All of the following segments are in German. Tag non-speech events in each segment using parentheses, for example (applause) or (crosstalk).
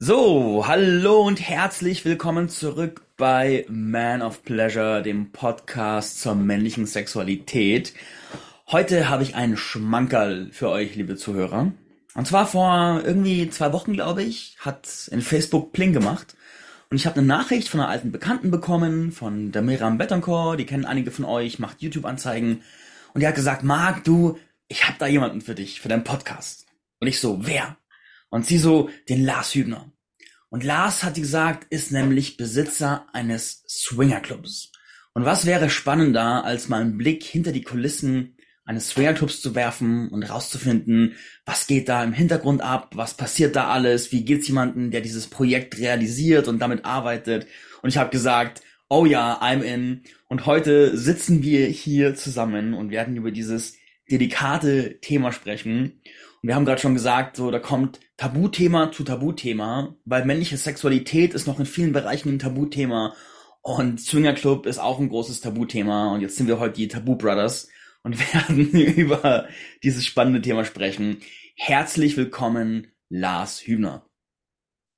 So, hallo und herzlich willkommen zurück bei Man of Pleasure, dem Podcast zur männlichen Sexualität. Heute habe ich einen Schmankerl für euch, liebe Zuhörer. Und zwar vor irgendwie zwei Wochen, glaube ich, hat in Facebook Pling gemacht. Und ich habe eine Nachricht von einer alten Bekannten bekommen, von der Miriam Betancourt, die kennen einige von euch, macht YouTube-Anzeigen. Und die hat gesagt, Marc, du, ich habe da jemanden für dich, für deinen Podcast. Und ich so, wer? Und sie so, den Lars Hübner. Und Lars hat gesagt, ist nämlich Besitzer eines Swingerclubs. Und was wäre spannender, als mal einen Blick hinter die Kulissen eines Swingerclubs zu werfen und rauszufinden, was geht da im Hintergrund ab, was passiert da alles, wie geht's jemanden, der dieses Projekt realisiert und damit arbeitet. Und ich habe gesagt, oh ja, I'm in. Und heute sitzen wir hier zusammen und werden über dieses delikate Thema sprechen. Wir haben gerade schon gesagt, so da kommt Tabuthema zu Tabuthema, weil männliche Sexualität ist noch in vielen Bereichen ein Tabuthema und Swingerclub ist auch ein großes Tabuthema und jetzt sind wir heute die Tabu Brothers und (laughs) werden über dieses spannende Thema sprechen. Herzlich willkommen, Lars Hübner.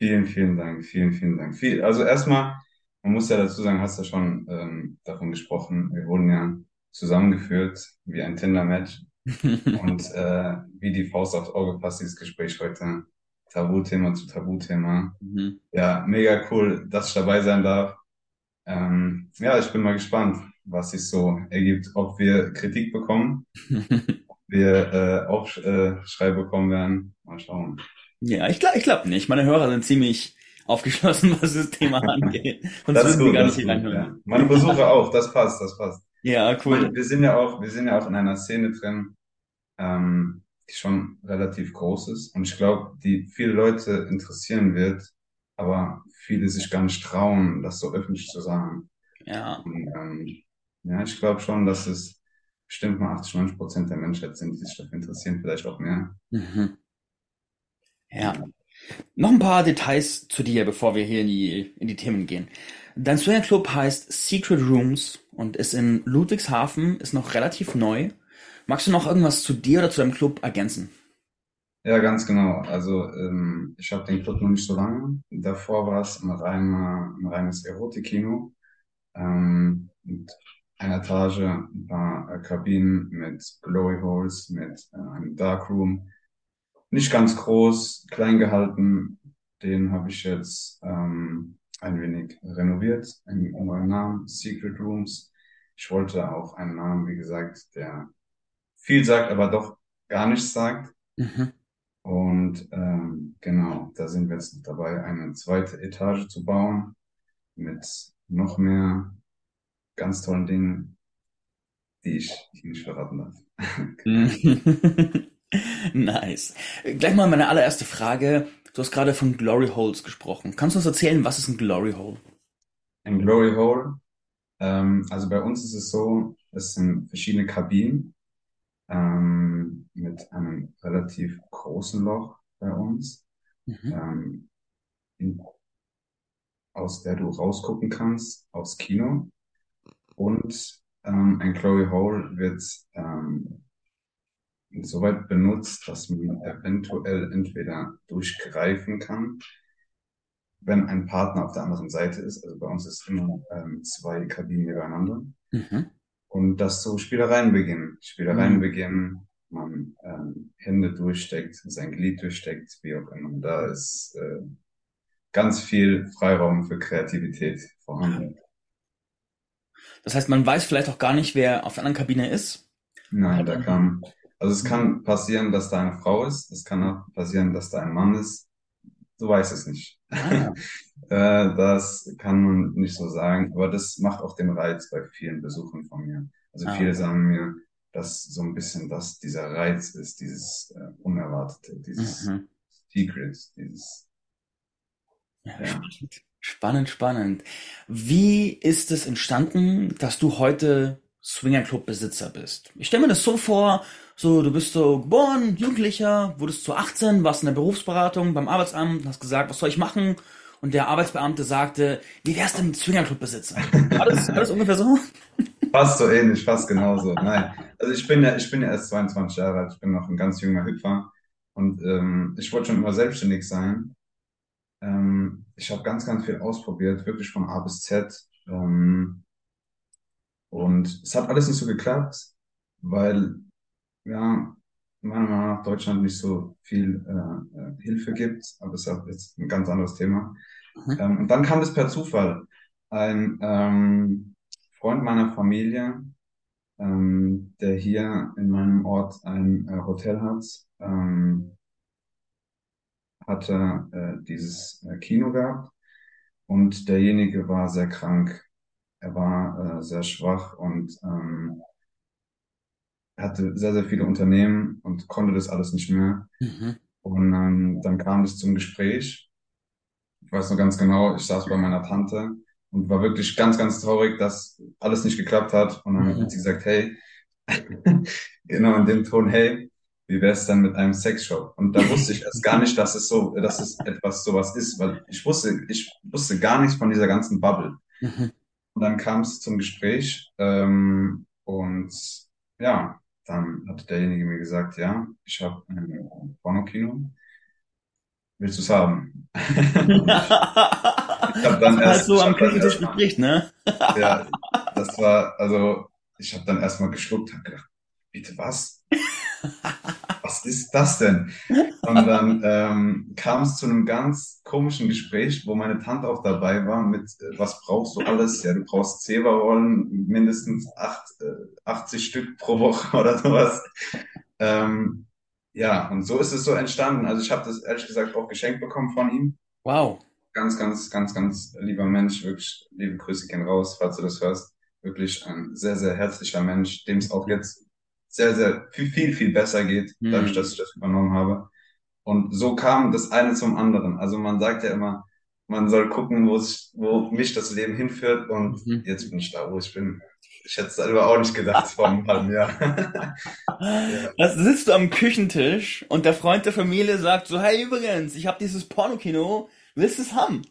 Vielen, vielen Dank, vielen, vielen Dank. Also erstmal, man muss ja dazu sagen, hast ja schon ähm, davon gesprochen, wir wurden ja zusammengeführt wie ein Tinder-Match und äh, wie die Faust aufs Auge passt dieses Gespräch heute. Tabuthema zu Tabuthema. Mhm. Ja, mega cool, dass ich dabei sein darf. Ähm, ja, ich bin mal gespannt, was sich so ergibt, ob wir Kritik bekommen, (laughs) ob wir äh, Aufschrei bekommen werden. Mal schauen. Ja, ich glaube ich glaub nicht. Meine Hörer sind ziemlich aufgeschlossen, (laughs) was das Thema (laughs) angeht. Sonst Das ist gut, gar das nicht ist gut. Ja. Meine Besucher auch, das passt, das passt. Ja, cool. wir sind ja auch, wir sind ja auch in einer Szene drin, ähm, die schon relativ groß ist und ich glaube, die viele Leute interessieren wird, aber viele sich gar nicht trauen, das so öffentlich zu sagen. Ja. Und, ähm, ja, ich glaube schon, dass es bestimmt mal 80, 90 Prozent der Menschheit sind, die sich dafür interessieren, vielleicht auch mehr. Mhm. Ja. Noch ein paar Details zu dir, bevor wir hier in die, in die Themen gehen. Dein Swingerclub heißt Secret Rooms und ist in Ludwigshafen, ist noch relativ neu. Magst du noch irgendwas zu dir oder zu deinem Club ergänzen? Ja, ganz genau. Also ähm, ich habe den Club noch nicht so lange. Davor war es ein, reiner, ein reines Erotikkino. Ähm, mit Etage, ein paar äh, Kabinen mit Glory Holes, mit äh, einem Darkroom. Nicht ganz groß, klein gehalten. Den habe ich jetzt ähm, ein wenig renoviert, einen neuen Namen, Secret Rooms. Ich wollte auch einen Namen, wie gesagt, der viel sagt, aber doch gar nichts sagt. Mhm. Und ähm, genau, da sind wir jetzt noch dabei, eine zweite Etage zu bauen mit noch mehr ganz tollen Dingen, die ich hier nicht verraten darf. (laughs) (laughs) Nice. Gleich mal meine allererste Frage. Du hast gerade von Glory Holes gesprochen. Kannst du uns erzählen, was ist ein Glory Hole? Ein Glory Hole, ähm, also bei uns ist es so, es sind verschiedene Kabinen ähm, mit einem relativ großen Loch bei uns, Mhm. ähm, in, aus der du rausgucken kannst aufs Kino. Und ähm, ein Glory Hole wird ähm, soweit benutzt, dass man eventuell entweder durchgreifen kann, wenn ein Partner auf der anderen Seite ist. Also bei uns ist immer ähm, zwei Kabinen nebeneinander. Mhm. Und dass so Spielereien beginnen. Spielereien Mhm. beginnen, man ähm, Hände durchsteckt, sein Glied durchsteckt, wie auch immer. Da ist äh, ganz viel Freiraum für Kreativität vorhanden. Das heißt, man weiß vielleicht auch gar nicht, wer auf der anderen Kabine ist. Nein, da kann, also es kann passieren, dass da eine Frau ist, es kann auch passieren, dass da ein Mann ist. Du weißt es nicht. ah, (laughs) Äh, das kann man nicht so sagen, aber das macht auch den Reiz bei vielen Besuchern von mir. Also ah, viele sagen mir, dass so ein bisschen das dieser Reiz ist, dieses äh, Unerwartete, dieses Mhm. Secret, dieses, Ja, ja. spannend. Spannend, spannend. Wie ist es entstanden, dass du heute Swingerclub-Besitzer bist? Ich stelle mir das so vor, so, du bist so geboren, Jugendlicher, wurdest zu 18, warst in der Berufsberatung beim Arbeitsamt, hast gesagt, was soll ich machen? Und der Arbeitsbeamte sagte, wie wär's denn mit Swingerclub-Besitzer? War das (laughs) ungefähr so? Fast so ähnlich, fast genauso. Nein, also ich bin ja, ich bin ja erst 22 Jahre alt, ich bin noch ein ganz junger Hüpfer und ähm, ich wollte schon immer selbstständig sein. ähm, ich habe ganz, ganz viel ausprobiert, wirklich von A bis Z. Ähm, und es hat alles nicht so geklappt, weil ja, meiner Meinung nach Deutschland nicht so viel äh, Hilfe gibt, aber das ist jetzt ein ganz anderes Thema. Mhm. Ähm, und dann kam das per Zufall. Ein ähm, Freund meiner Familie, ähm, der hier in meinem Ort ein äh, Hotel hat, ähm, hatte äh, dieses äh, Kino gehabt und derjenige war sehr krank. Er war äh, sehr schwach und ähm, hatte sehr, sehr viele Unternehmen und konnte das alles nicht mehr. Mhm. Und ähm, dann kam es zum Gespräch. Ich weiß noch ganz genau, ich saß bei meiner Tante und war wirklich ganz, ganz traurig, dass alles nicht geklappt hat. Und dann mhm. hat sie gesagt, hey, (laughs) genau in dem Ton, hey, wie wäre es dann mit einem Sexshop? Und da wusste ich erst gar nicht, dass es so, dass es etwas sowas ist, weil ich wusste, ich wusste gar nichts von dieser ganzen Bubble. Mhm. Und dann kam es zum Gespräch ähm, und ja, dann hat derjenige mir gesagt, ja, ich habe ein Pornokino. Willst du es haben? ich habe dann (laughs) erst so am Küchentisch bespricht, ne? (laughs) ja, das war, also ich habe dann erstmal geschluckt, habe gedacht, bitte was? (laughs) was ist das denn? Und dann ähm, kam es zu einem ganz komischen Gespräch, wo meine Tante auch dabei war mit, äh, was brauchst du alles? Ja, du brauchst Zeberrollen, mindestens acht, äh, 80 Stück pro Woche (laughs) oder sowas. Ähm, ja, und so ist es so entstanden. Also ich habe das ehrlich gesagt auch geschenkt bekommen von ihm. Wow. Ganz, ganz, ganz, ganz lieber Mensch. Wirklich liebe Grüße gehen raus, falls du das hörst. Wirklich ein sehr, sehr herzlicher Mensch, dem es auch jetzt sehr, sehr viel, viel, viel besser geht, mhm. dadurch, dass ich das übernommen habe. Und so kam das eine zum anderen. Also man sagt ja immer, man soll gucken, wo, es, wo mich das Leben hinführt. Und mhm. jetzt bin ich da, wo ich bin. Ich hätte es selber auch nicht gedacht vor einem halben Jahr. (laughs) ja. Also sitzt du am Küchentisch und der Freund der Familie sagt so, hey übrigens, ich habe dieses Pornokino, willst du es haben?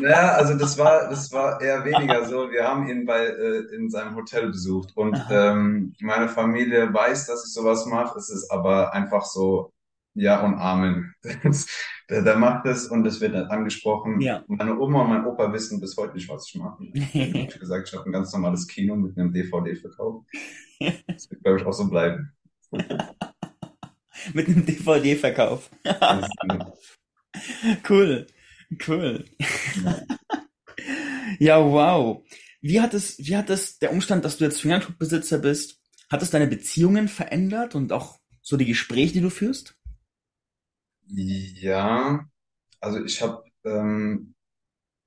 Naja, also das war, das war eher weniger so. Wir haben ihn bei, äh, in seinem Hotel besucht und ähm, meine Familie weiß, dass ich sowas mache. Es ist aber einfach so, ja und Amen. der, der macht es und es wird angesprochen. Ja. Meine Oma und mein Opa wissen bis heute nicht, was ich mache. ich habe (laughs) gesagt, ich habe ein ganz normales Kino mit einem DVD-Verkauf. Das wird, glaube ich, auch so bleiben. (laughs) mit einem DVD-Verkauf. (laughs) cool. Cool. ja, wow. Wie hat es, wie hat es der Umstand, dass du jetzt Fingerclub-Besitzer bist, hat es deine Beziehungen verändert und auch so die Gespräche, die du führst? Ja, also ich habe ähm,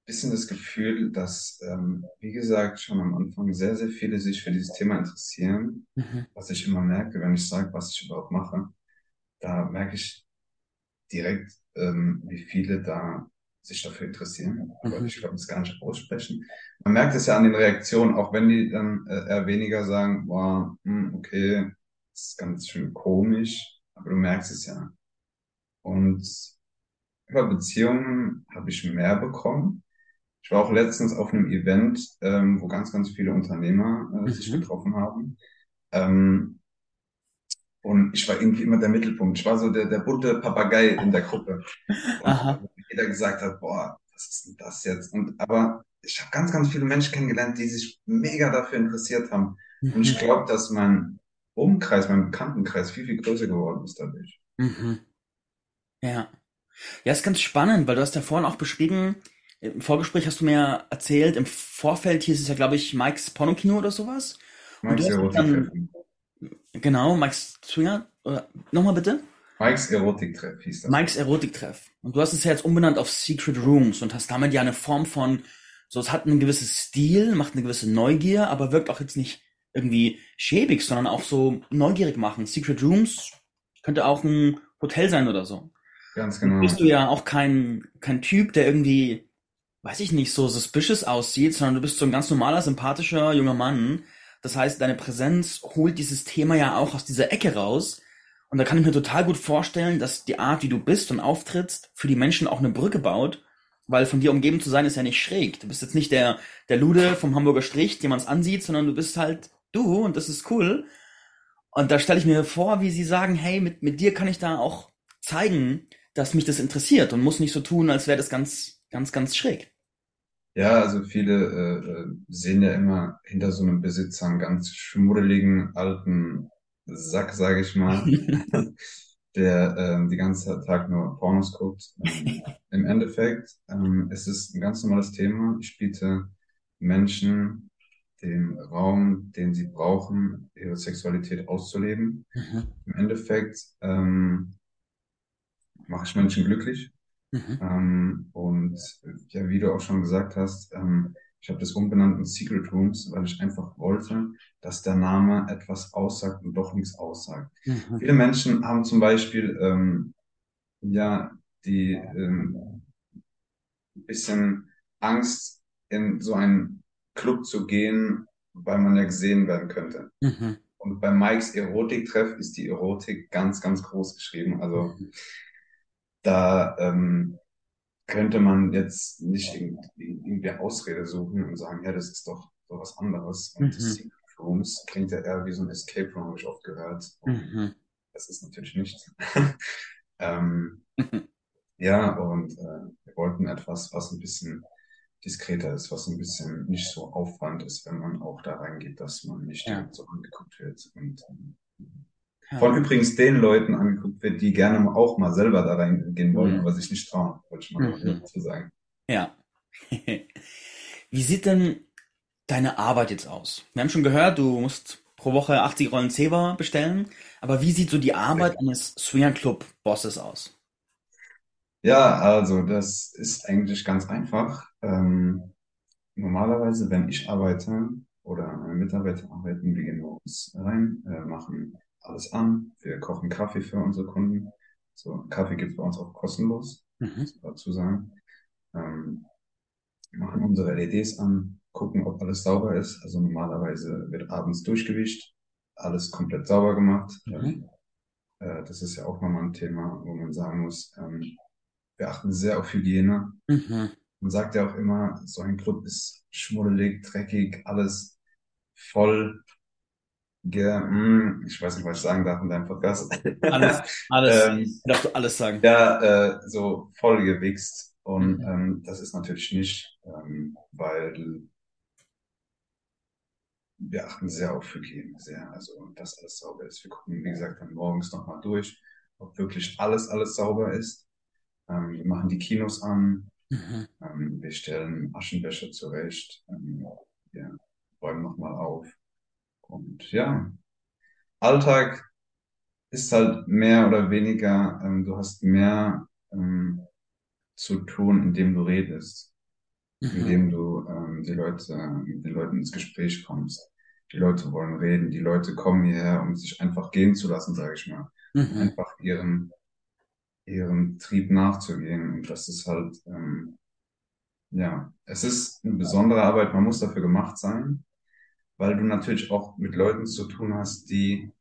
bisschen das Gefühl, dass, ähm, wie gesagt, schon am Anfang sehr, sehr viele sich für dieses Thema interessieren. Mhm. Was ich immer merke, wenn ich sage, was ich überhaupt mache, da merke ich direkt, ähm, wie viele da sich dafür interessieren, aber mhm. ich glaube, das gar nicht aussprechen. Man merkt es ja an den Reaktionen, auch wenn die dann äh, eher weniger sagen, boah, hm, okay, das ist ganz schön komisch, aber du merkst es ja. Und über Beziehungen habe ich mehr bekommen. Ich war auch letztens auf einem Event, ähm, wo ganz, ganz viele Unternehmer äh, sich mhm. getroffen haben. Ähm, und ich war irgendwie immer der Mittelpunkt. Ich war so der, der bunte Papagei in der Gruppe. Und jeder gesagt hat, boah, was ist denn das jetzt? Und aber ich habe ganz, ganz viele Menschen kennengelernt, die sich mega dafür interessiert haben. Mhm. Und ich mhm. glaube, dass mein Umkreis, mein Bekanntenkreis viel, viel größer geworden ist dadurch. Mhm. Ja. Ja, ist ganz spannend, weil du hast ja vorhin auch beschrieben, im Vorgespräch hast du mir erzählt, im Vorfeld hieß es ja, glaube ich, Mikes Pornokino oder sowas. Mike's Erotik. Genau, Mike's Swinger. Nochmal bitte? Mike's Erotiktreff hieß das. Mike's Erotiktreff. Und du hast es ja jetzt umbenannt auf Secret Rooms und hast damit ja eine Form von, so es hat einen gewissen Stil, macht eine gewisse Neugier, aber wirkt auch jetzt nicht irgendwie schäbig, sondern auch so neugierig machen. Secret Rooms könnte auch ein Hotel sein oder so. Ganz genau. bist du ja auch kein, kein Typ, der irgendwie, weiß ich nicht, so suspicious aussieht, sondern du bist so ein ganz normaler, sympathischer junger Mann, das heißt, deine Präsenz holt dieses Thema ja auch aus dieser Ecke raus. Und da kann ich mir total gut vorstellen, dass die Art, wie du bist und auftrittst, für die Menschen auch eine Brücke baut, weil von dir umgeben zu sein ist ja nicht schräg. Du bist jetzt nicht der, der Lude vom Hamburger Strich, den man ansieht, sondern du bist halt du und das ist cool. Und da stelle ich mir vor, wie sie sagen, hey, mit, mit dir kann ich da auch zeigen, dass mich das interessiert und muss nicht so tun, als wäre das ganz, ganz, ganz schräg. Ja, also viele äh, äh, sehen ja immer hinter so einem Besitzer einen ganz schmuddeligen alten Sack, sage ich mal, (laughs) der ähm, die ganze Tag nur Pornos guckt. Ähm, (laughs) Im Endeffekt ähm, es ist ein ganz normales Thema. Ich biete Menschen den Raum, den sie brauchen, ihre Sexualität auszuleben. Mhm. Im Endeffekt ähm, mache ich Menschen glücklich. Mhm. Ähm, und ja, wie du auch schon gesagt hast, ähm, ich habe das umbenannt in Secret Rooms, weil ich einfach wollte, dass der Name etwas aussagt und doch nichts aussagt. Mhm. Viele Menschen haben zum Beispiel ähm, ja die ähm, ein bisschen Angst, in so einen Club zu gehen, weil man ja gesehen werden könnte. Mhm. Und bei Mikes Erotiktreff ist die Erotik ganz, ganz groß geschrieben. Also Mhm. da ähm, könnte man jetzt nicht irgendwie, Ausrede suchen und sagen, ja, das ist doch so was anderes. Und Mhm. Secret Rooms klingt ja eher wie so ein Escape Room, habe ich oft gehört. Mhm. das ist natürlich nicht. (laughs) ähm, Mhm. (laughs) ja, und äh, wir wollten etwas, was ein bisschen diskreter ist, was ein bisschen nicht so Aufwand ist, wenn man auch da reingeht, dass man nicht Ja. so angeguckt wird. Und ähm, Ja. von übrigens den Leuten angeguckt wird, die gerne auch mal selber da reingehen wollen, Mhm. aber sich nicht trauen, wollte ich mal Mhm. dazu sagen. Ja. (laughs) Wie sieht denn deine Arbeit jetzt aus? Wir haben schon gehört, du musst pro Woche 80 Rollen Zewa bestellen, aber wie sieht so die Arbeit eines Swinger Club Bosses aus? Ja, also das ist eigentlich ganz einfach. Ähm, normalerweise, wenn ich arbeite oder meine Mitarbeiter arbeiten, wir gehen morgens rein, äh, machen alles an, wir kochen Kaffee für unsere Kunden. So, Kaffee gibt's bei uns auch kostenlos, Mhm. muss man dazu sagen. Ähm, machen unsere LEDs an, gucken, ob alles sauber ist. Also normalerweise wird abends durchgewischt, alles komplett sauber gemacht. Mhm. Ähm, äh, das ist ja auch nochmal ein Thema, wo man sagen muss, ähm, wir achten sehr auf Hygiene. Mhm. Man sagt ja auch immer, so ein Club ist schmuddelig, dreckig, alles voll. Mm, ich weiß nicht, was ich sagen darf in deinem Podcast. (laughs) Alles, alles, ähm, darfst du alles sagen. ja, äh, so voll gewichst. Und Mhm. ähm, das ist natürlich nicht, ähm, weil wir achten sehr auf Hygiene, sehr, also dass alles sauber ist. Wir gucken, wie gesagt, dann morgens nochmal durch, ob wirklich alles, alles sauber ist. Ähm, wir machen die Kinos an, Mhm. ähm, wir stellen Aschenbecher zurecht, ähm, wir räumen nochmal auf. Und ja, Alltag ist halt mehr oder weniger, ähm, du hast mehr ähm, zu tun, indem du redest, Mhm. indem du ähm, die Leute, mit den Leuten ins Gespräch kommst. Die Leute wollen reden, die Leute kommen hierher, um sich einfach gehen zu lassen, sage ich mal. Mhm. einfach ihrem, ihrem Trieb nachzugehen. Und das ist halt, ähm, ja, es ist eine besondere Arbeit, man muss dafür gemacht sein, weil du natürlich auch mit Leuten zu tun hast, die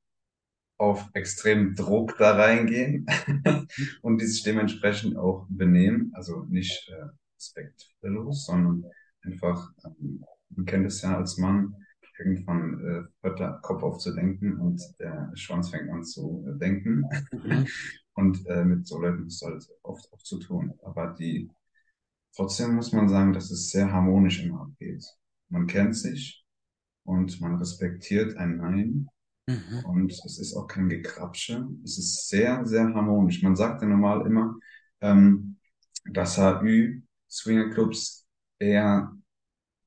auf extremen Druck da reingehen (laughs) und die sich dementsprechend auch benehmen. Also nicht äh, respektlos, sondern einfach, ähm, man kennt es ja als Mann, irgendwann äh, hört der Kopf auf zu denken und der Schwanz fängt an zu äh, denken. (laughs) Und äh, mit so Leuten ist halt oft auch zu tun. Aber die, trotzdem muss man sagen, dass es sehr harmonisch immer abgeht. Man kennt sich und man respektiert ein Nein. Mhm. Und es ist auch kein Gekrapsche. Es ist sehr, sehr harmonisch. Man sagt ja normal immer, ähm, dass HÜ Swingerclubs eher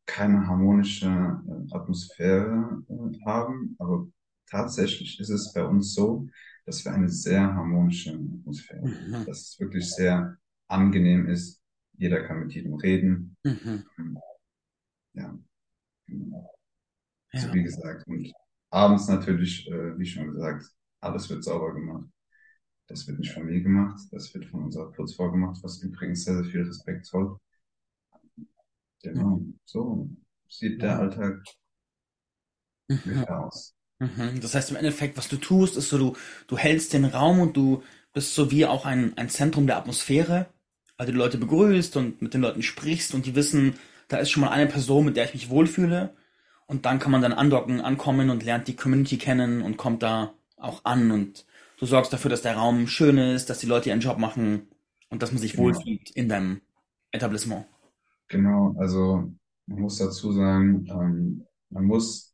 keine harmonische äh, Atmosphäre äh, haben. Aber tatsächlich ist es bei uns so, dass wir eine sehr harmonische Atmosphäre haben. Mhm. Dass es wirklich sehr angenehm ist. Jeder kann mit jedem reden. Mhm. Ja. genau. Ja. So wie gesagt. Und abends natürlich, äh, wie schon gesagt, alles wird sauber gemacht. Das wird nicht von mir gemacht, das wird von unserer Putzfrau gemacht, was übrigens sehr, sehr viel Respekt zollt. Genau, so sieht der Alltag Mhm. aus. Mhm. Das heißt im Endeffekt, was du tust, ist so, du, du hältst den Raum und du bist so wie auch ein, ein Zentrum der Atmosphäre, weil du die Leute begrüßt und mit den Leuten sprichst und die wissen, da ist schon mal eine Person, mit der ich mich wohlfühle. Und dann kann man dann andocken, ankommen und lernt die Community kennen und kommt da auch an und du sorgst dafür, dass der Raum schön ist, dass die Leute ihren Job machen, Und dass man sich Genau, wohlfühlt in deinem Etablissement. genau. Also man muss dazu sagen, ähm, man muss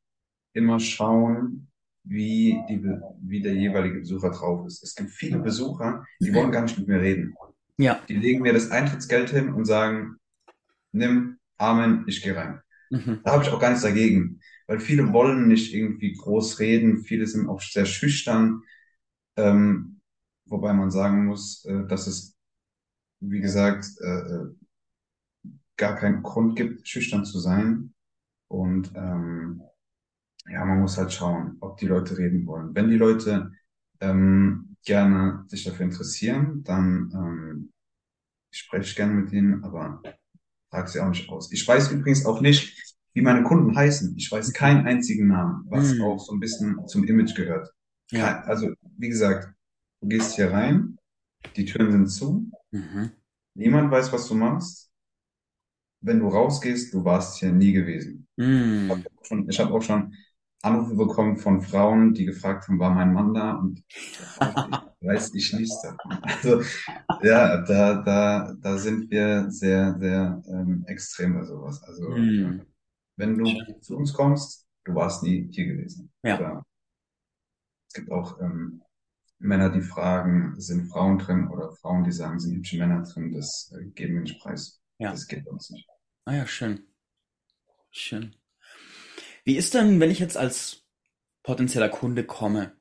immer schauen, wie die, wie der jeweilige Besucher drauf ist. Es gibt viele Besucher, die wollen gar nicht mit mir reden. Ja. Die legen mir das Eintrittsgeld hin und sagen, nimm, Amen, ich gehe rein. Mhm. Da habe ich auch gar nichts dagegen, weil viele wollen nicht irgendwie groß reden, viele sind auch sehr schüchtern, ähm, wobei man sagen muss, äh, dass es, wie gesagt, äh, äh, gar keinen Grund gibt, schüchtern zu sein. Und ähm, ja, man muss halt schauen, ob die Leute reden wollen. Wenn die Leute ähm, gerne sich dafür interessieren, dann ähm, spreche ich gerne mit ihnen, aber frage sie auch nicht aus. Ich weiß übrigens auch nicht, wie meine Kunden heißen. Ich weiß keinen einzigen Namen, was auch Mhm. so ein bisschen zum Image gehört. Ja. Also, wie gesagt, du gehst hier rein, die Türen sind zu, Mhm. niemand weiß, was du machst. Wenn du rausgehst, du warst hier nie gewesen. Ich Mhm. habe auch schon, ich hab auch schon Anrufe bekommen von Frauen, die gefragt haben, war mein Mann da? Und (laughs) weiß ich davon. Also, ja, da, da, da sind wir sehr, sehr ähm, extrem bei sowas. Also, Mhm. wenn du zu uns kommst, du warst nie hier gewesen. Ja. Oder es gibt auch ähm, Männer, die fragen, sind Frauen drin? Oder Frauen, die sagen, sind hübsche Männer drin? Das äh, geben wir nicht preis. Ja. Das geht bei uns nicht. Ah ja, schön. Schön. Wie ist denn, wenn ich jetzt als potenzieller Kunde komme?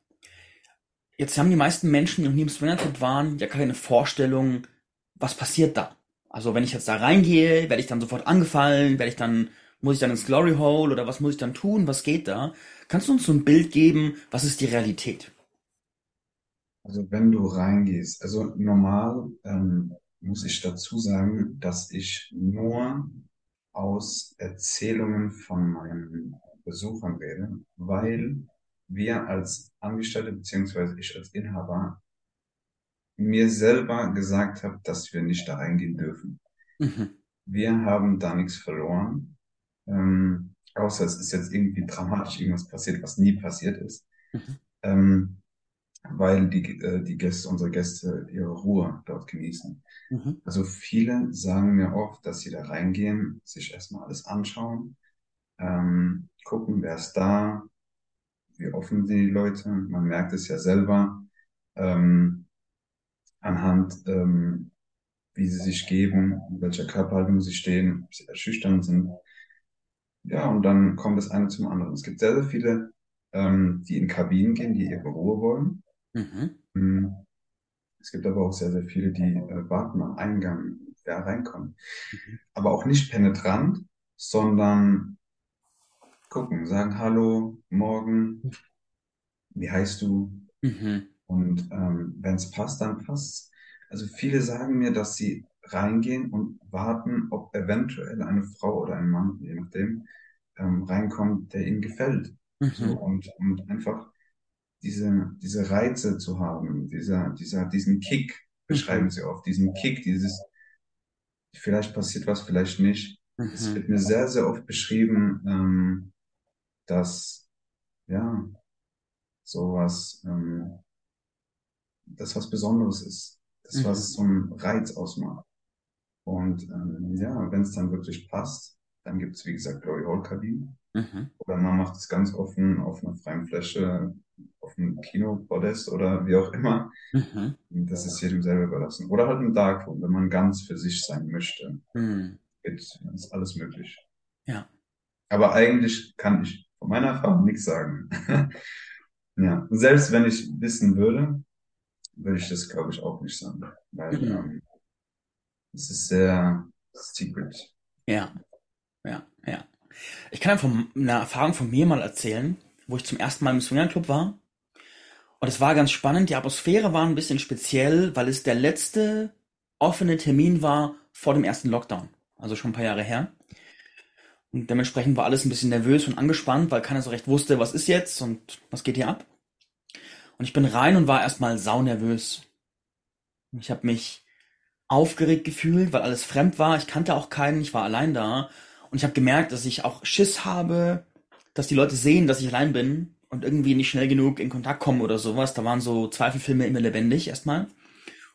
Jetzt haben die meisten Menschen, die noch nie im Swingerclub waren, ja keine Vorstellung, was passiert da. Also wenn ich jetzt da reingehe, werde ich dann sofort angefallen, werde ich dann, muss ich dann ins Glory Hole oder was muss ich dann tun, was geht da? Kannst du uns so ein Bild geben, was ist die Realität? Also wenn du reingehst, also normal ähm, muss ich dazu sagen, dass ich nur aus Erzählungen von meinen Besuchern rede, weil wir als Angestellte beziehungsweise ich als Inhaber mir selber gesagt habe, dass wir nicht da reingehen dürfen. Mhm. Wir haben da nichts verloren, ähm, außer es ist jetzt irgendwie dramatisch irgendwas passiert, was nie passiert ist. Mhm. Ähm, weil die, äh, die Gäste, unsere Gäste ihre Ruhe dort genießen. Mhm. Also viele sagen mir oft, dass sie da reingehen, sich erstmal alles anschauen, ähm, gucken, wer ist da, wie offen sind die Leute. Man merkt es ja selber ähm, anhand, ähm, wie sie sich geben, in welcher Körperhaltung sie stehen, ob sie eher schüchtern sind. Ja, und dann kommt das eine zum anderen. Es gibt sehr, sehr viele, ähm, die in Kabinen gehen, die ihre Ruhe wollen. Mhm. Mm, Es gibt aber auch sehr, sehr viele, die äh, warten am Eingang, wer reinkommt. Mhm. Aber auch nicht penetrant, sondern gucken, sagen Hallo, morgen, wie heißt du? Mhm. Und ähm, wenn es passt, dann passt Also viele sagen mir, dass sie reingehen und warten, ob eventuell eine Frau oder ein Mann, je nachdem, ähm, reinkommt, der ihnen gefällt. So, Mhm. und, und einfach diese, diese Reize zu haben, dieser, dieser, diesen Kick, beschreiben Mhm. sie oft, diesen Kick, dieses, vielleicht passiert was, vielleicht nicht. Es Mhm. wird mir sehr, sehr oft beschrieben, ähm, dass, ja, sowas, ähm, das was Besonderes ist, das Mhm. was so einen Reiz ausmacht. Und ähm, ja, wenn es dann wirklich passt, dann gibt es, wie gesagt, Glory Hole Kabinen. Mhm. Oder man macht es ganz offen auf einer freien Fläche, auf einem Kinopodest oder wie auch immer. Mhm. Das ist jedem selber überlassen. Oder halt im Darkroom, wenn man ganz für sich sein möchte. Mhm. Ist, ist alles möglich. Ja. Aber eigentlich kann ich von meiner Erfahrung nichts sagen. (laughs) Ja, und selbst wenn ich wissen würde, würde ich das, glaube ich, auch nicht sagen. Weil Mhm. ähm, es ist sehr secret. Ja, ja, ja. Ich kann einfach eine Erfahrung von mir mal erzählen, wo ich zum ersten Mal im Swingerclub war. Und es war ganz spannend. Die Atmosphäre war ein bisschen speziell, weil es der letzte offene Termin war vor dem ersten Lockdown. Also schon ein paar Jahre her. Und dementsprechend war alles ein bisschen nervös und angespannt, weil keiner so recht wusste, was ist jetzt und was geht hier ab. Und ich bin rein und war erstmal saunervös. Ich habe mich aufgeregt gefühlt, weil alles fremd war. Ich kannte auch keinen, ich war allein da. Und ich habe gemerkt, dass ich auch Schiss habe, dass die Leute sehen, dass ich allein bin und irgendwie nicht schnell genug in Kontakt kommen oder sowas. Da waren so Zweifelfilme immer lebendig erstmal.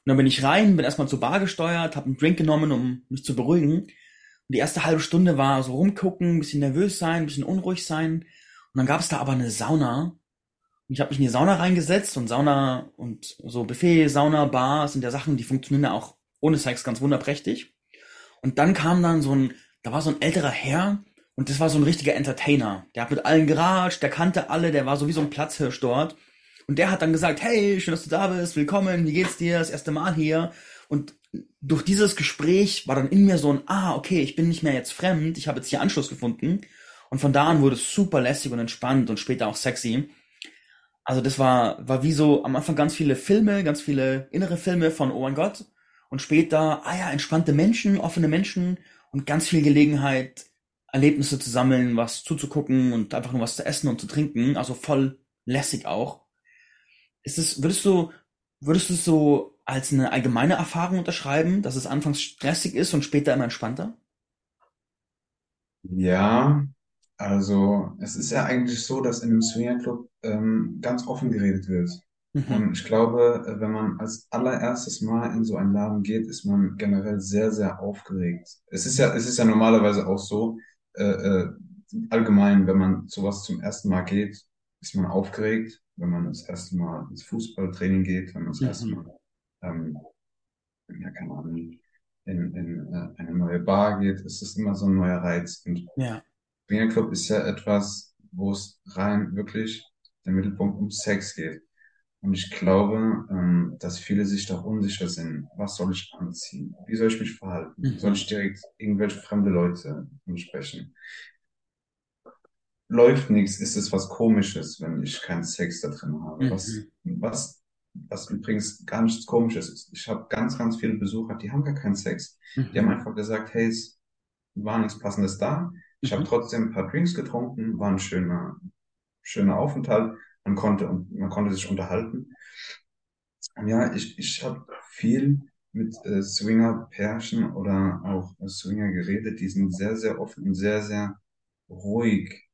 dann bin ich rein, bin erstmal zur Bar gesteuert, habe einen Drink genommen, um mich zu beruhigen. Die erste halbe Stunde war so rumgucken, bisschen nervös sein, ein bisschen unruhig sein. Und dann gab es da aber eine Sauna. Und ich habe mich in die Sauna reingesetzt und Sauna und so Buffet, Sauna, Bar sind ja Sachen, die funktionieren ja auch ohne Sex ganz wunderprächtig. Und dann kam dann so ein, da war so ein älterer Herr und das war so ein richtiger Entertainer. Der hat mit allen geratscht, der kannte alle, der war so wie so ein Platzhirsch dort. Und der hat dann gesagt, hey, schön, dass du da bist, willkommen, wie geht's dir, das erste Mal hier. Und durch dieses Gespräch war dann in mir so ein, ah, okay, ich bin nicht mehr jetzt fremd, ich habe jetzt hier Anschluss gefunden. Und von da an wurde es super lässig und entspannt und später auch sexy. Also das war, war wie so am Anfang ganz viele Filme, ganz viele innere Filme von, oh mein Gott. Und später, ah ja, entspannte Menschen, offene Menschen und ganz viel Gelegenheit, Erlebnisse zu sammeln, was zuzugucken und einfach nur was zu essen und zu trinken. Also voll lässig auch. Ist es, würdest du, würdest du es so als eine allgemeine Erfahrung unterschreiben, dass es anfangs stressig ist und später immer entspannter? Ja, also es ist ja eigentlich so, dass in einem Swingerclub ähm, ganz offen geredet wird. Mhm. Und ich glaube, äh, wenn man als allererstes Mal in so einen Laden geht, ist man generell sehr, sehr aufgeregt. Es ist ja, es ist ja normalerweise auch so, äh, äh, allgemein, wenn man sowas zum ersten Mal geht, ist man aufgeregt wenn man das erste Mal ins Fußballtraining geht, wenn man das erste Mhm. Mal, ähm, ja, keine Ahnung, in, in äh, eine neue Bar geht, ist es immer so ein neuer Reiz. Und Ja. Swingerclub ist ja etwas, wo es rein wirklich der Mittelpunkt um Sex geht. Und ich glaube, ähm, dass viele sich da unsicher sind. Was soll ich anziehen? Wie soll ich mich verhalten? Soll Mhm. ich direkt irgendwelche fremde Leute ansprechen? Läuft nichts, ist es was Komisches, wenn ich keinen Sex da drin habe. Was, Mhm. was, was übrigens gar nichts Komisches ist. Ich habe ganz, ganz viele Besucher, die haben gar keinen Sex. Die haben Mhm. einfach gesagt, hey, es war nichts Passendes da. Ich habe Mhm. trotzdem ein paar Drinks getrunken, war ein schöner, schöner Aufenthalt. Man konnte, man konnte sich unterhalten. Und ja, ich, ich habe viel mit äh, Swinger-Pärchen oder auch äh, Swinger geredet. Die sind sehr, sehr offen und sehr, sehr ruhig.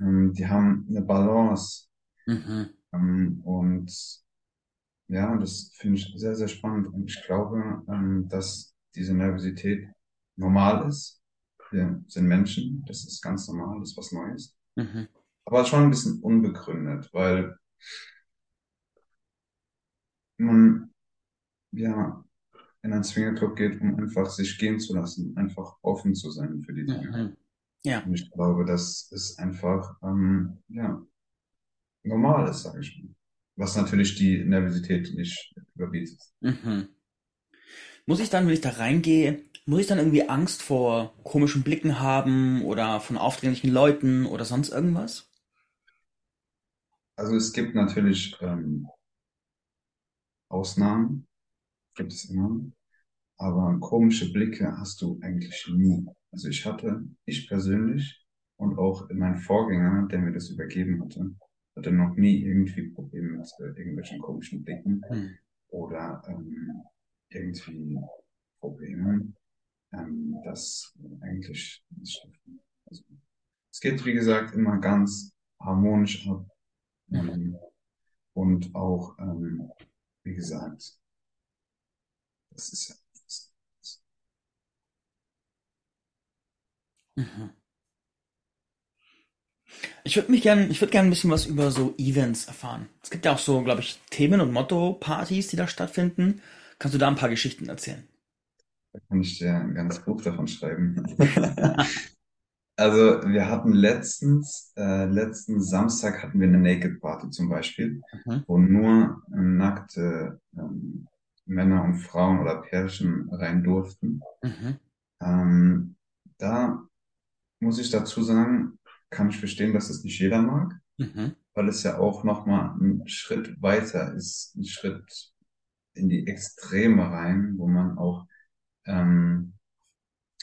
Ähm, die haben eine Balance. Mhm. Ähm, und ja, das finde ich sehr, sehr spannend. Und ich glaube, ähm, dass diese Nervosität normal ist. Wir sind Menschen, das ist ganz normal, das ist was Neues. Mhm. Aber schon ein bisschen unbegründet, weil man ja in einen Swingerclub geht, um einfach sich gehen zu lassen, einfach offen zu sein für die Dinge. Mhm. Ja. Und ich glaube, das ist einfach ähm, ja, normal ist, sage ich mal. Was natürlich die Nervosität nicht überbietet. Mhm. Muss ich dann, wenn ich da reingehe, muss ich dann irgendwie Angst vor komischen Blicken haben oder von aufdringlichen Leuten oder sonst irgendwas? Also es gibt natürlich ähm, Ausnahmen, gibt es immer, aber komische Blicke hast du eigentlich nie. Also ich hatte, ich persönlich und auch mein Vorgänger, der mir das übergeben hatte, hatte noch nie irgendwie Probleme mit äh, irgendwelchen komischen Blicken Hm. oder ähm, irgendwie Probleme. Ähm, das eigentlich nicht. Also, es geht, wie gesagt, immer ganz harmonisch ab. Mhm. Ähm, und auch, ähm, wie gesagt, das ist ja, das, das, Mhm. Ich würde mich gern, ich würde gern ein bisschen was über so Events erfahren. Es gibt ja auch so, glaube ich, Themen- und Motto-Partys, die da stattfinden. Kannst du da ein paar Geschichten erzählen? da kann ich dir ein ganzes Buch davon schreiben. (laughs) Also wir hatten letztens, äh, letzten Samstag hatten wir eine Naked Party zum Beispiel, Mhm. wo nur äh, nackte ähm, Männer und Frauen oder Pärchen rein durften. Mhm. Ähm, da muss ich dazu sagen, kann ich verstehen, dass es nicht jeder mag, Mhm. weil es ja auch nochmal ein Schritt weiter ist, ein Schritt in die Extreme rein, wo man auch ähm,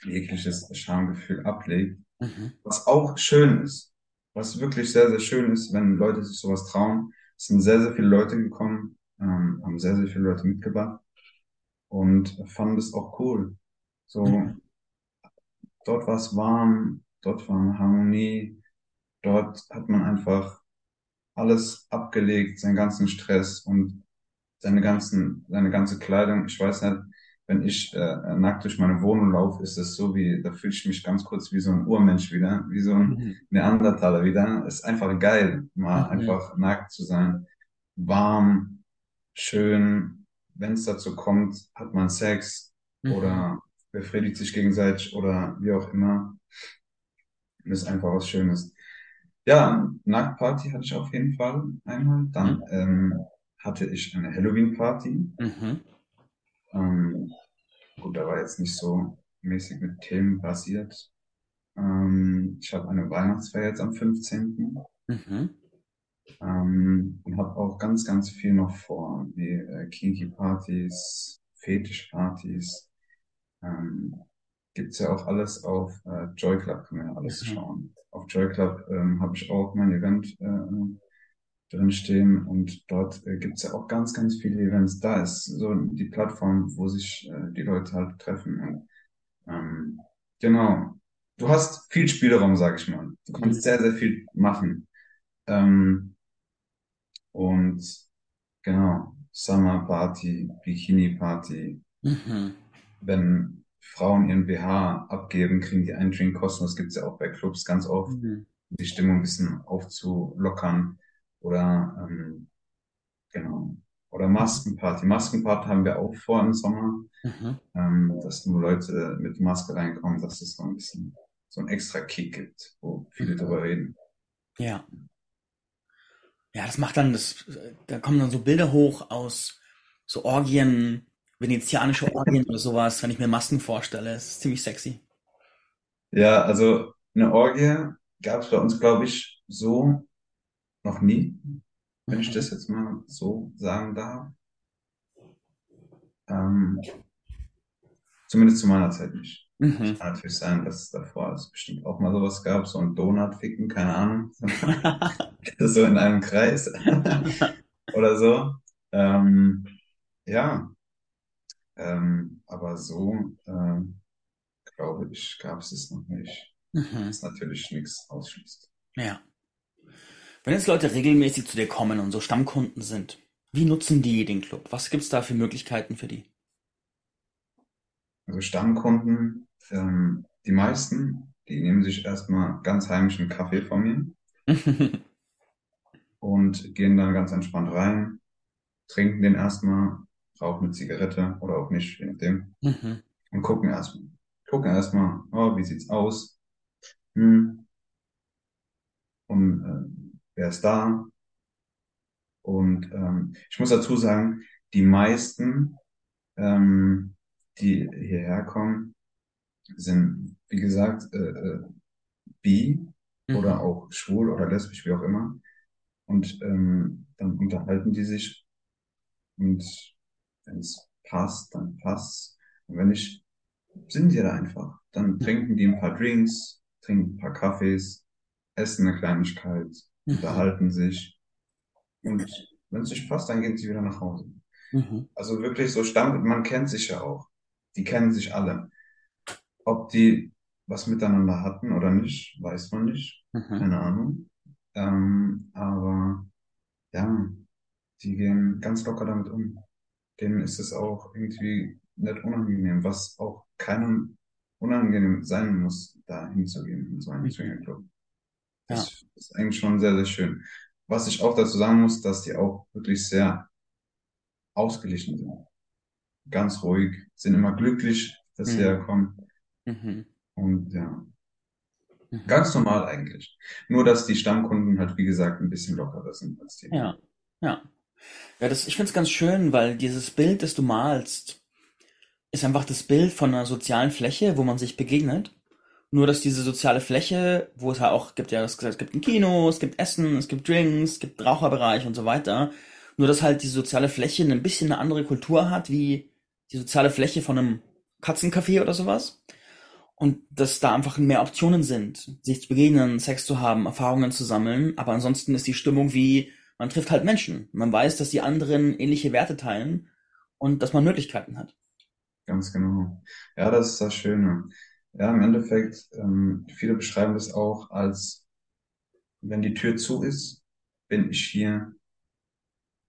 jegliches Schamgefühl ablegt. Mhm. Was auch schön ist, was wirklich sehr, sehr schön ist, wenn Leute sich sowas trauen. Es sind sehr, sehr viele Leute gekommen, ähm, haben sehr, sehr viele Leute mitgebracht und fanden es auch cool. So, Mhm. dort war es warm, dort war Harmonie, dort hat man einfach alles abgelegt, seinen ganzen Stress und seine ganzen, seine ganze Kleidung. Ich weiß nicht, wenn ich äh, nackt durch meine Wohnung laufe, ist es so wie, da fühle ich mich ganz kurz wie so ein Urmensch wieder, wie so ein Mhm. Neandertaler wieder. Ist einfach geil, mal Mhm. einfach nackt zu sein. Warm, schön. Wenn es dazu kommt, hat man Sex Mhm. oder befriedigt sich gegenseitig oder wie auch immer. Das ist einfach was Schönes. Ja, Nacktparty hatte ich auf jeden Fall einmal. Dann ähm, hatte ich eine Halloween-Party. Mhm. Ähm, gut, da war jetzt nicht so mäßig mit Themen basiert. Ähm, ich habe eine Weihnachtsfeier jetzt am 15. Mhm. Ähm, und habe auch ganz, ganz viel noch vor, wie äh, Kinky-Partys, Fetisch-Partys. Ähm, gibt's ja auch alles auf äh, Joy Club, kann man ja alles Mhm. schauen. Auf Joy Club ähm, habe ich auch mein Event äh, drin stehen und dort äh, gibt's ja auch ganz, ganz viele Events. Da ist so die Plattform, wo sich äh, die Leute halt treffen. Und, ähm, genau. Du hast viel Spielraum, sag ich mal. Du kannst sehr, sehr viel machen. Ähm, und genau, Summer Party, Bikini Party. Mhm. Wenn Frauen ihren BH abgeben, kriegen die einen Drink kostenlos. Gibt's ja auch bei Clubs ganz oft, Mhm. um die Stimmung ein bisschen aufzulockern. Oder ähm, genau. Oder Maskenparty. Maskenparty haben wir auch vor im Sommer, Mhm. ähm, dass nur Leute mit Maske reinkommen, dass es so ein bisschen so ein extra Kick gibt, wo viele Mhm. drüber reden. Ja. Ja, das macht dann das, da kommen dann so Bilder hoch aus so Orgien, venezianische Orgien oder sowas, wenn ich mir Masken vorstelle. Das ist ziemlich sexy. Ja, also eine Orgie gab es bei uns, glaube ich, so noch nie, wenn ich das jetzt mal so sagen darf. Ähm, zumindest zu meiner Zeit nicht. Mhm. Kann natürlich sein, dass es davor es bestimmt auch mal sowas gab, so ein Donut-Ficken, keine Ahnung. (laughs) So in einem Kreis (laughs) oder so. Ähm, ja, ähm, aber so, ähm, glaube ich, gab es es noch nicht. Mhm. Was natürlich nichts ausschließt. Ja. Wenn jetzt Leute regelmäßig zu dir kommen und so Stammkunden sind, wie nutzen die den Club? Was gibt's da für Möglichkeiten für die? Also Stammkunden, ähm, die meisten, die nehmen sich erstmal ganz heimischen Kaffee von mir (laughs) und gehen dann ganz entspannt rein, trinken den erstmal, rauchen eine Zigarette oder auch nicht, je nachdem, Mhm. und gucken erstmal. Gucken erstmal, oh, wie sieht's aus? Hm, und äh, wer ist da? Und ähm, ich muss dazu sagen, die meisten, ähm, die hierher kommen, sind, wie gesagt, äh, äh, bi oder Mhm. auch schwul oder lesbisch, wie auch immer. Und ähm, dann unterhalten die sich und wenn es passt, dann passt. Und wenn nicht, sind die da einfach. Dann trinken die ein paar Drinks, trinken ein paar Kaffees, essen eine Kleinigkeit, Mhm. unterhalten sich. Und wenn es nicht passt, dann gehen sie wieder nach Hause. Mhm. Also wirklich so Stamm, man kennt sich ja auch. Die kennen sich alle. Ob die was miteinander hatten oder nicht, weiß man nicht. Mhm. Keine Ahnung. Ähm, aber ja, die gehen ganz locker damit um. Denen ist es auch irgendwie nicht unangenehm, was auch keinem unangenehm sein muss, da hinzugehen in so einen Mhm. Swingerclub. Ja. Das ist eigentlich schon sehr, sehr schön. Was ich auch dazu sagen muss, dass die auch wirklich sehr ausgeglichen sind. Ganz ruhig, sind immer glücklich, dass sie Mhm. herkommen. Mhm. Und ja, Mhm. ganz normal eigentlich. Nur, dass die Stammkunden halt, wie gesagt, ein bisschen lockerer sind als die. Ja, ja. Ja, das, ich finde es ganz schön, weil dieses Bild, das du malst, ist einfach das Bild von einer sozialen Fläche, wo man sich begegnet. Nur, dass diese soziale Fläche, wo es ja auch gibt, ja, es gibt ein Kino, es gibt Essen, es gibt Drinks, es gibt Raucherbereich und so weiter. Nur, dass halt die soziale Fläche ein bisschen eine andere Kultur hat, wie die soziale Fläche von einem Katzencafé oder sowas. Und dass da einfach mehr Optionen sind, sich zu begegnen, Sex zu haben, Erfahrungen zu sammeln. Aber ansonsten ist die Stimmung wie, man trifft halt Menschen. Man weiß, dass die anderen ähnliche Werte teilen und dass man Möglichkeiten hat. Ganz genau. Ja, das ist das Schöne. Ja, im Endeffekt, ähm, viele beschreiben das auch als, wenn die Tür zu ist, bin ich hier.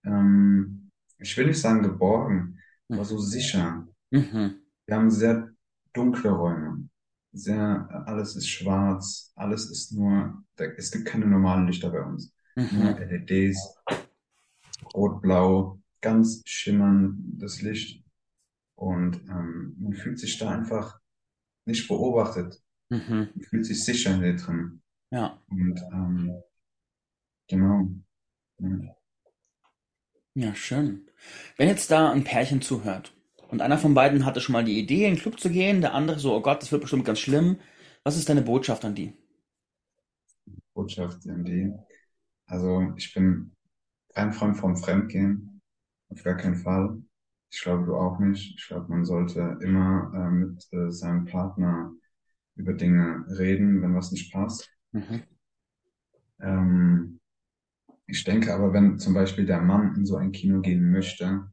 Ähm, ich will nicht sagen geborgen, aber so sicher. Mhm. Wir haben sehr dunkle Räume. Sehr, alles ist schwarz, alles ist nur, da, es gibt keine normalen Lichter bei uns. Mhm. LEDs, rot-blau, ganz schimmerndes Licht. Und ähm, man fühlt sich da einfach nicht beobachtet. Mhm. Man fühlt sich sicher in dir drin. Ja. Und ähm, genau. Ja. Ja, schön. Wenn jetzt da ein Pärchen zuhört und einer von beiden hatte schon mal die Idee, in den Club zu gehen, der andere so, oh Gott, das wird bestimmt ganz schlimm. Was ist deine Botschaft an die? Botschaft in die. Also ich bin kein Freund vom Fremdgehen, auf gar keinen Fall. Ich glaube, du auch nicht. Ich glaube, man sollte immer äh, mit äh, seinem Partner über Dinge reden, wenn was nicht passt. Mhm. Ähm, ich denke aber, wenn zum Beispiel der Mann in so ein Kino gehen möchte,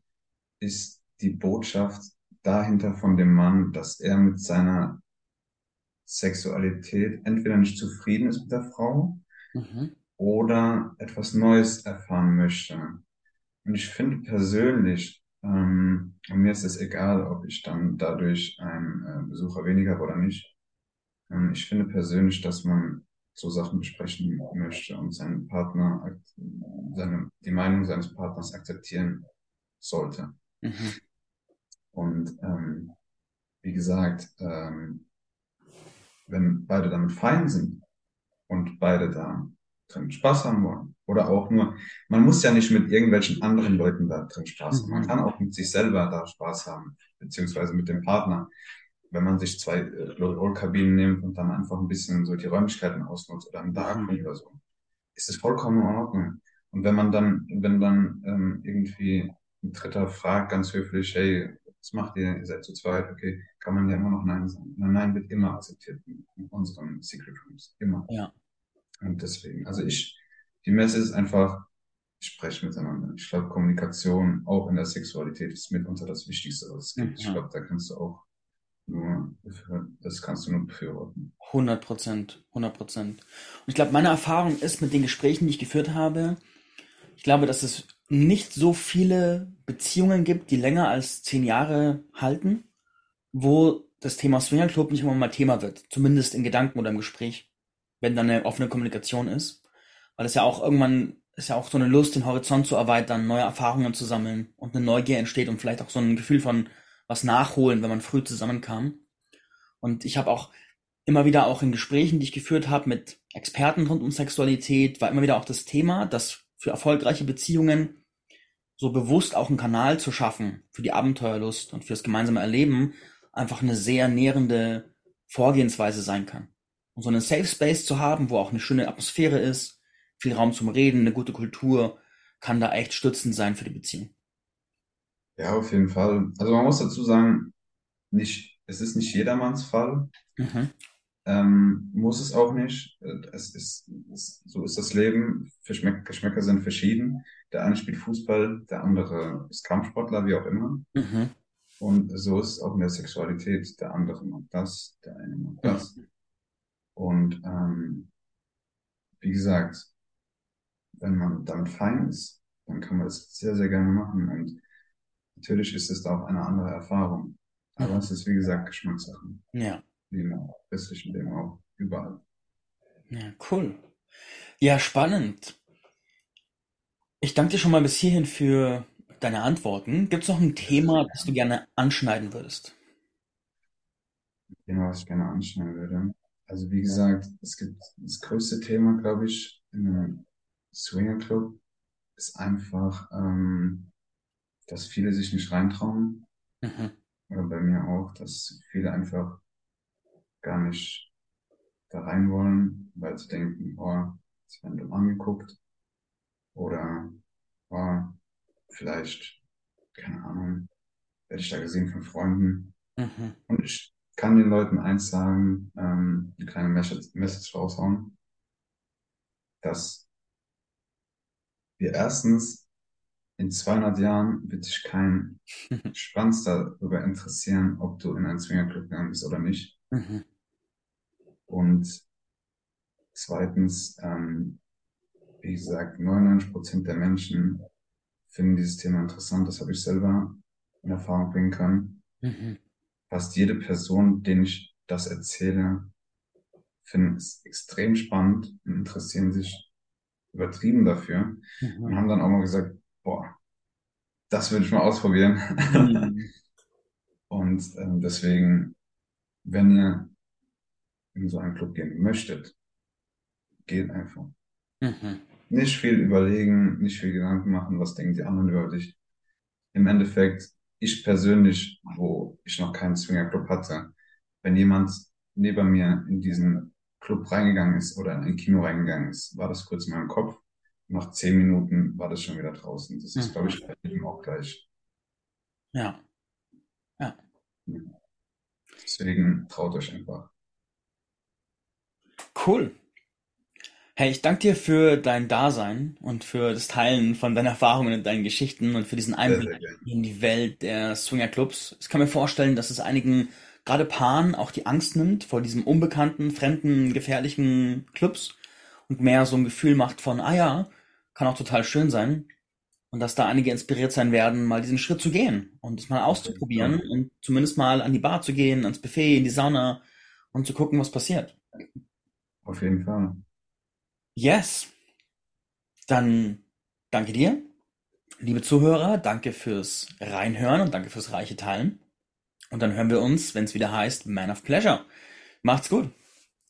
ist die Botschaft dahinter von dem Mann, dass er mit seiner Sexualität entweder nicht zufrieden ist mit der Frau Mhm. Oder etwas Neues erfahren möchte. Und ich finde persönlich, ähm, und mir ist es egal, ob ich dann dadurch einen äh, Besucher weniger habe oder nicht. Ähm, ich finde persönlich, dass man so Sachen besprechen möchte und seinen Partner, seine, die Meinung seines Partners akzeptieren sollte. Mhm. Und ähm, wie gesagt, ähm, wenn beide damit fein sind und beide da drin Spaß haben wollen, oder auch nur, man muss ja nicht mit irgendwelchen anderen Leuten da drin Spaß haben. Man Mhm. kann auch mit sich selber da Spaß haben, beziehungsweise mit dem Partner. Wenn man sich zwei äh, Rollkabinen nimmt und dann einfach ein bisschen so die Räumlichkeiten ausnutzt oder einen Darkroom Mhm. oder so, ist es vollkommen in Ordnung. Und wenn man dann, wenn dann ähm, irgendwie ein Dritter fragt, ganz höflich, hey, was macht ihr? Ihr seid zu zweit, okay, kann man ja immer noch Nein sagen. Nein, Nein wird immer akzeptiert in, in unseren Secret Rooms. Immer. Ja. Und deswegen, also ich, die Messe ist einfach, spreche miteinander. Ich glaube, Kommunikation auch in der Sexualität ist mitunter das Wichtigste, was es gibt. Ich Mhm. glaube, da kannst du auch nur, das kannst du nur befürworten. 100 Prozent, 100 Prozent. Und ich glaube, meine Erfahrung ist mit den Gesprächen, die ich geführt habe, ich glaube, dass es nicht so viele Beziehungen gibt, die länger als zehn Jahre halten, wo das Thema Swingerclub nicht immer mal Thema wird. Zumindest in Gedanken oder im Gespräch, wenn dann eine offene Kommunikation ist. Weil es ja auch irgendwann ist ja auch so eine Lust, den Horizont zu erweitern, neue Erfahrungen zu sammeln und eine Neugier entsteht und vielleicht auch so ein Gefühl von was nachholen, wenn man früh zusammenkam. Und ich habe auch immer wieder auch in Gesprächen, die ich geführt habe mit Experten rund um Sexualität, war immer wieder auch das Thema, dass für erfolgreiche Beziehungen so bewusst auch einen Kanal zu schaffen für die Abenteuerlust und fürs gemeinsame Erleben einfach eine sehr nährende Vorgehensweise sein kann. Und so einen Safe Space zu haben, wo auch eine schöne Atmosphäre ist, viel Raum zum Reden, eine gute Kultur, kann da echt stützend sein für die Beziehung. Ja, auf jeden Fall. Also man muss dazu sagen, nicht, es ist nicht jedermanns Fall. Mhm. Ähm, muss es auch nicht. Es ist, es, so ist das Leben. Geschmäck, Geschmäcker sind verschieden. Der eine spielt Fußball, der andere ist Kampfsportler, wie auch immer. Mhm. Und so ist es auch in der Sexualität. Der andere mag das, der eine mag das. Und ähm, wie gesagt, wenn man damit fein ist, dann kann man das sehr, sehr gerne machen. Und natürlich ist es auch eine andere Erfahrung. Aber Mhm. es ist, wie gesagt, Geschmackssache. Ja. Wie im restlichen Leben auch. Überall. Ja, cool. Ja, spannend. Ich danke dir schon mal bis hierhin für deine Antworten. Gibt es noch ein Thema, das du gerne anschneiden würdest? Thema, was ich gerne anschneiden würde. Also wie gesagt, es gibt das größte Thema, glaube ich, in einem Swinger Club ist einfach, ähm, dass viele sich nicht reintrauen. Mhm. Oder bei mir auch, dass viele einfach gar nicht da rein wollen, weil sie denken, oh, sie werden dumm angeguckt. Oder, oh, vielleicht, keine Ahnung, werde ich da gesehen von Freunden. Mhm. Und ich kann den Leuten eins sagen, ähm, eine kleine Message, Message raushauen, dass wir erstens in 200 Jahren wird sich kein (laughs) Schwanz darüber interessieren, ob du in einen Swingerclub gegangen bist oder nicht. Mhm. Und zweitens, ähm, wie gesagt, 99 Prozent der Menschen finden dieses Thema interessant. Das habe ich selber in Erfahrung bringen können. Mhm. Fast jede Person, denen ich das erzähle, finden es extrem spannend und interessieren sich übertrieben dafür und Mhm. haben dann auch mal gesagt, boah, das würde ich mal ausprobieren. Mhm. (laughs) Und ähm, deswegen, wenn ihr in so einen Club gehen möchtet, geht einfach. Mhm. Nicht viel überlegen, nicht viel Gedanken machen, was denken die anderen über dich. Im Endeffekt, ich persönlich, wo ich noch keinen Swingerclub hatte, wenn jemand neben mir in diesen Club reingegangen ist oder in ein Kino reingegangen ist, war das kurz in meinem Kopf. Nach zehn Minuten war das schon wieder draußen. Das ist, glaube ich, bei jedem auch gleich. Ja. Deswegen traut euch einfach. Cool. Hey, ich danke dir für dein Dasein und für das Teilen von deinen Erfahrungen und deinen Geschichten und für diesen Einblick in die Welt der Swingerclubs. Ich kann mir vorstellen, dass es einigen, gerade Paaren, auch die Angst nimmt vor diesem unbekannten, fremden, gefährlichen Clubs und mehr so ein Gefühl macht von, ah ja, kann auch total schön sein. Und dass da einige inspiriert sein werden, mal diesen Schritt zu gehen und es mal auszuprobieren und zumindest mal an die Bar zu gehen, ans Buffet, in die Sauna und zu gucken, was passiert. Auf jeden Fall. Yes. Dann danke dir, liebe Zuhörer, danke fürs Reinhören und danke fürs reiche Teilen. Und dann hören wir uns, wenn es wieder heißt Man of Pleasure. Macht's gut.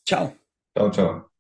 Ciao. Ciao, ciao.